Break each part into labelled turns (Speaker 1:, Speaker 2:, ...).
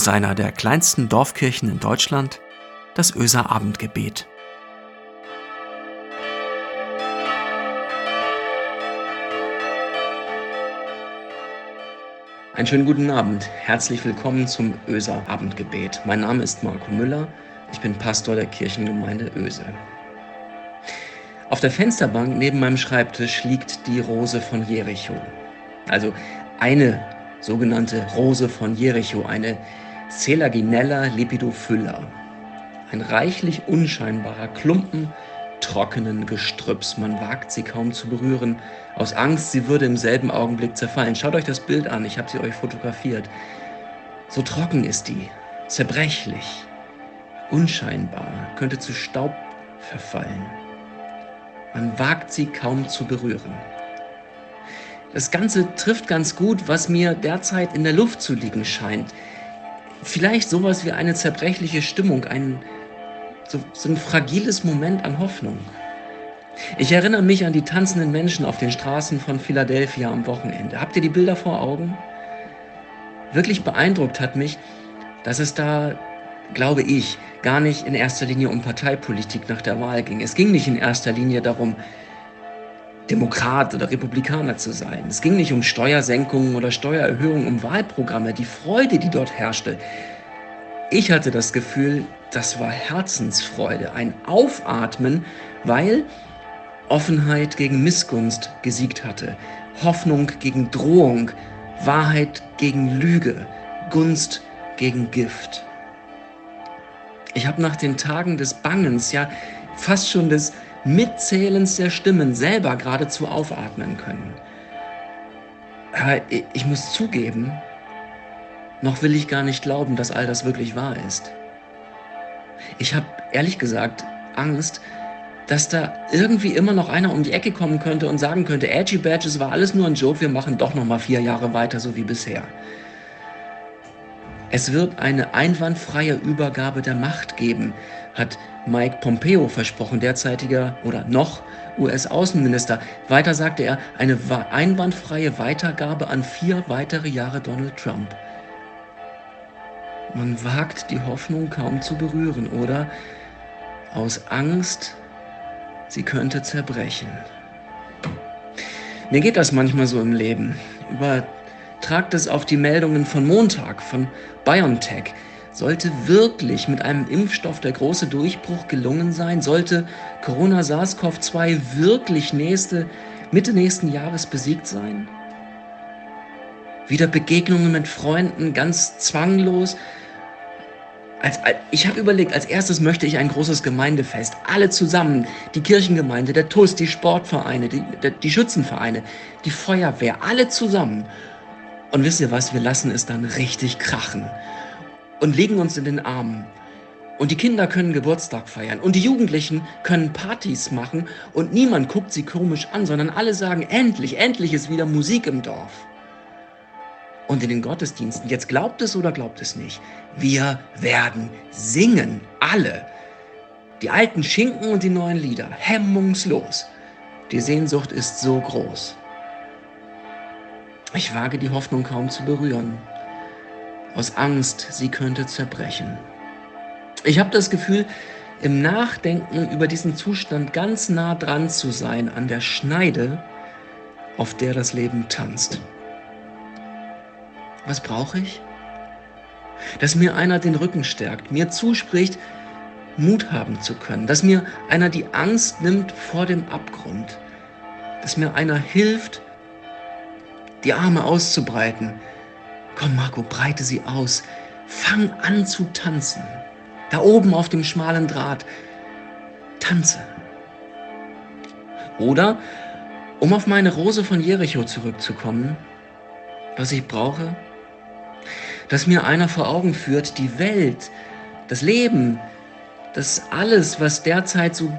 Speaker 1: aus einer der kleinsten Dorfkirchen in Deutschland, das Öser Abendgebet.
Speaker 2: Einen schönen guten Abend. Herzlich willkommen zum Öser Abendgebet. Mein Name ist Marco Müller. Ich bin Pastor der Kirchengemeinde Öse. Auf der Fensterbank neben meinem Schreibtisch liegt die Rose von Jericho. Also eine sogenannte Rose von Jericho, eine Celaginella lepidophylla. Ein reichlich unscheinbarer Klumpen trockenen Gestrüpps. Man wagt sie kaum zu berühren, aus Angst, sie würde im selben Augenblick zerfallen. Schaut euch das Bild an, ich habe sie euch fotografiert. So trocken ist die, zerbrechlich, unscheinbar, könnte zu Staub verfallen. Man wagt sie kaum zu berühren. Das Ganze trifft ganz gut, was mir derzeit in der Luft zu liegen scheint. Vielleicht sowas wie eine zerbrechliche Stimmung, ein, so, so ein fragiles Moment an Hoffnung. Ich erinnere mich an die tanzenden Menschen auf den Straßen von Philadelphia am Wochenende. Habt ihr die Bilder vor Augen? Wirklich beeindruckt hat mich, dass es da, glaube ich, gar nicht in erster Linie um Parteipolitik nach der Wahl ging. Es ging nicht in erster Linie darum, Demokrat oder Republikaner zu sein. Es ging nicht um Steuersenkungen oder Steuererhöhungen, um Wahlprogramme, die Freude, die dort herrschte. Ich hatte das Gefühl, das war Herzensfreude, ein Aufatmen, weil Offenheit gegen Missgunst gesiegt hatte, Hoffnung gegen Drohung, Wahrheit gegen Lüge, Gunst gegen Gift. Ich habe nach den Tagen des Bangens, ja fast schon des Mitzählens der Stimmen selber geradezu aufatmen können. Aber ich muss zugeben, noch will ich gar nicht glauben, dass all das wirklich wahr ist. Ich habe ehrlich gesagt Angst, dass da irgendwie immer noch einer um die Ecke kommen könnte und sagen könnte, Edgy Badges war alles nur ein Joke, wir machen doch noch mal vier Jahre weiter so wie bisher. Es wird eine einwandfreie Übergabe der Macht geben, hat Mike Pompeo versprochen, derzeitiger oder noch US-Außenminister. Weiter sagte er, eine einwandfreie Weitergabe an vier weitere Jahre Donald Trump. Man wagt die Hoffnung kaum zu berühren, oder? Aus Angst, sie könnte zerbrechen. Mir geht das manchmal so im Leben. Übertragt es auf die Meldungen von Montag, von BioNTech. Sollte wirklich mit einem Impfstoff der große Durchbruch gelungen sein? Sollte Corona SARS-CoV-2 wirklich nächste, Mitte nächsten Jahres besiegt sein? Wieder Begegnungen mit Freunden ganz zwanglos. Als, als, ich habe überlegt, als erstes möchte ich ein großes Gemeindefest. Alle zusammen. Die Kirchengemeinde, der TUS, die Sportvereine, die, die Schützenvereine, die Feuerwehr, alle zusammen. Und wisst ihr was, wir lassen es dann richtig krachen und legen uns in den Armen. Und die Kinder können Geburtstag feiern und die Jugendlichen können Partys machen und niemand guckt sie komisch an, sondern alle sagen, endlich, endlich ist wieder Musik im Dorf. Und in den Gottesdiensten, jetzt glaubt es oder glaubt es nicht, wir werden singen, alle. Die alten Schinken und die neuen Lieder, hemmungslos. Die Sehnsucht ist so groß. Ich wage die Hoffnung kaum zu berühren aus Angst, sie könnte zerbrechen. Ich habe das Gefühl, im Nachdenken über diesen Zustand ganz nah dran zu sein an der Schneide, auf der das Leben tanzt. Was brauche ich? Dass mir einer den Rücken stärkt, mir zuspricht, Mut haben zu können, dass mir einer die Angst nimmt vor dem Abgrund, dass mir einer hilft, die Arme auszubreiten, Komm, Marco, breite sie aus. Fang an zu tanzen. Da oben auf dem schmalen Draht. Tanze. Oder, um auf meine Rose von Jericho zurückzukommen, was ich brauche, dass mir einer vor Augen führt, die Welt, das Leben, das alles, was derzeit so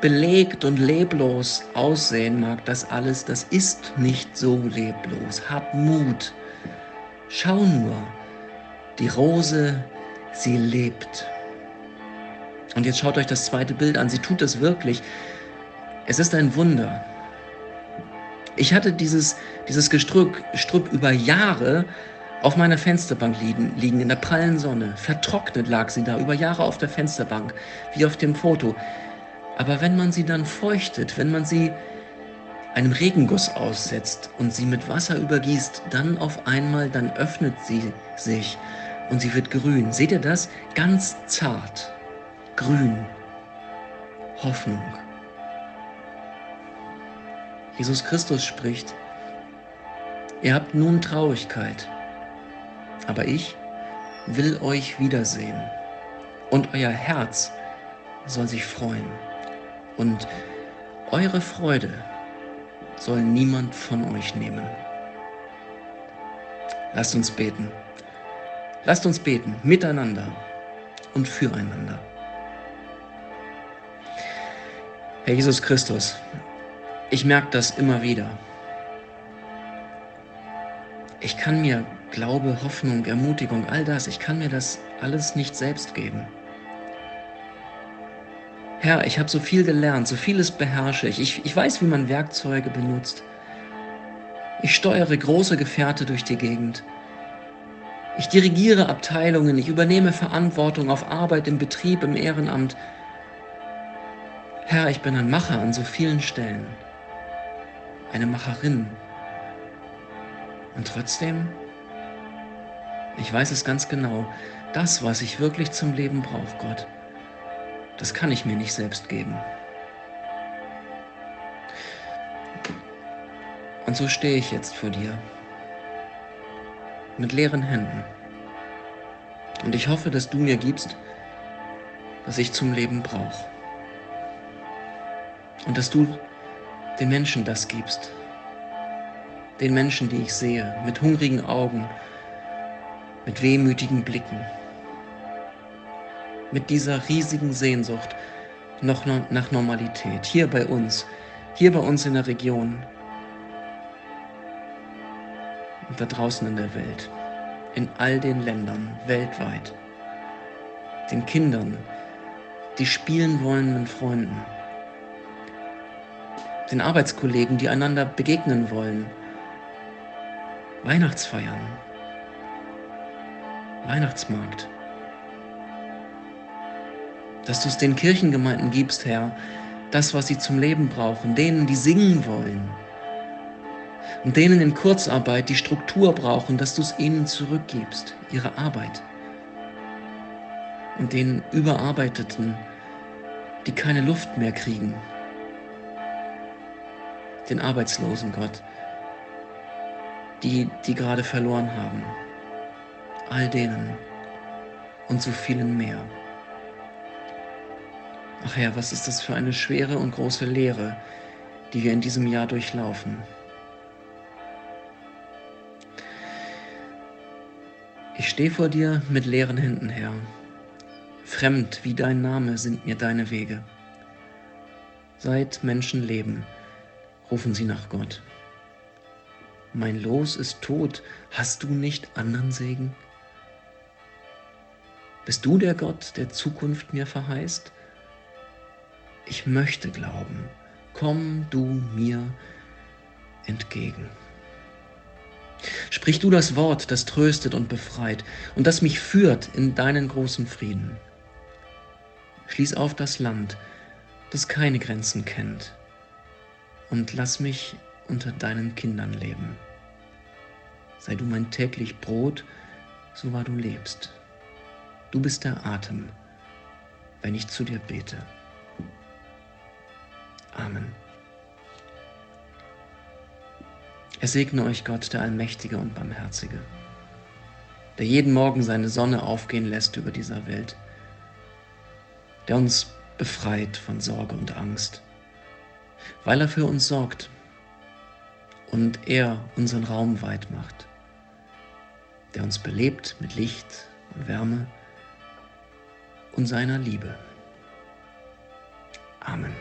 Speaker 2: belegt und leblos aussehen mag, das alles, das ist nicht so leblos. Hab Mut. Schau nur, die Rose, sie lebt. Und jetzt schaut euch das zweite Bild an. Sie tut es wirklich. Es ist ein Wunder. Ich hatte dieses, dieses Gestrüpp, Gestrüpp über Jahre auf meiner Fensterbank liegen, liegen in der prallen Sonne. Vertrocknet lag sie da, über Jahre auf der Fensterbank, wie auf dem Foto. Aber wenn man sie dann feuchtet, wenn man sie einem Regenguss aussetzt und sie mit Wasser übergießt, dann auf einmal, dann öffnet sie sich und sie wird grün. Seht ihr das? Ganz zart. Grün. Hoffnung. Jesus Christus spricht, ihr habt nun Traurigkeit, aber ich will euch wiedersehen und euer Herz soll sich freuen und eure Freude soll niemand von euch nehmen. Lasst uns beten. Lasst uns beten miteinander und füreinander. Herr Jesus Christus, ich merke das immer wieder. Ich kann mir Glaube, Hoffnung, Ermutigung, all das, ich kann mir das alles nicht selbst geben. Herr, ich habe so viel gelernt, so vieles beherrsche ich. ich. Ich weiß, wie man Werkzeuge benutzt. Ich steuere große Gefährte durch die Gegend. Ich dirigiere Abteilungen, ich übernehme Verantwortung auf Arbeit, im Betrieb, im Ehrenamt. Herr, ich bin ein Macher an so vielen Stellen, eine Macherin. Und trotzdem ich weiß es ganz genau. Das, was ich wirklich zum Leben brauche, Gott, das kann ich mir nicht selbst geben. Und so stehe ich jetzt vor dir. Mit leeren Händen. Und ich hoffe, dass du mir gibst, was ich zum Leben brauche. Und dass du den Menschen das gibst. Den Menschen, die ich sehe, mit hungrigen Augen, mit wehmütigen Blicken, mit dieser riesigen Sehnsucht noch nach Normalität, hier bei uns, hier bei uns in der Region und da draußen in der Welt, in all den Ländern weltweit, den Kindern, die spielen wollen mit Freunden, den Arbeitskollegen, die einander begegnen wollen, Weihnachtsfeiern, Weihnachtsmarkt. Dass du es den Kirchengemeinden gibst, Herr, das, was sie zum Leben brauchen, denen, die singen wollen. Und denen in Kurzarbeit die Struktur brauchen, dass du es ihnen zurückgibst, ihre Arbeit. Und den Überarbeiteten, die keine Luft mehr kriegen, den Arbeitslosen, Gott, die, die gerade verloren haben. All denen. Und so vielen mehr. Ach Herr, was ist das für eine schwere und große Lehre, die wir in diesem Jahr durchlaufen. Ich stehe vor dir mit leeren Händen, Herr. Fremd wie dein Name sind mir deine Wege. Seit Menschen leben, rufen sie nach Gott. Mein Los ist tot, hast du nicht anderen Segen? Bist du der Gott, der Zukunft mir verheißt? Ich möchte glauben, komm du mir entgegen. Sprich du das Wort, das tröstet und befreit und das mich führt in deinen großen Frieden. Schließ auf das Land, das keine Grenzen kennt, und lass mich unter deinen Kindern leben. Sei du mein täglich Brot, so wahr du lebst. Du bist der Atem, wenn ich zu dir bete. Amen. Er segne euch Gott, der Allmächtige und Barmherzige, der jeden Morgen seine Sonne aufgehen lässt über dieser Welt, der uns befreit von Sorge und Angst, weil er für uns sorgt und er unseren Raum weit macht, der uns belebt mit Licht und Wärme, und seiner Liebe. Amen.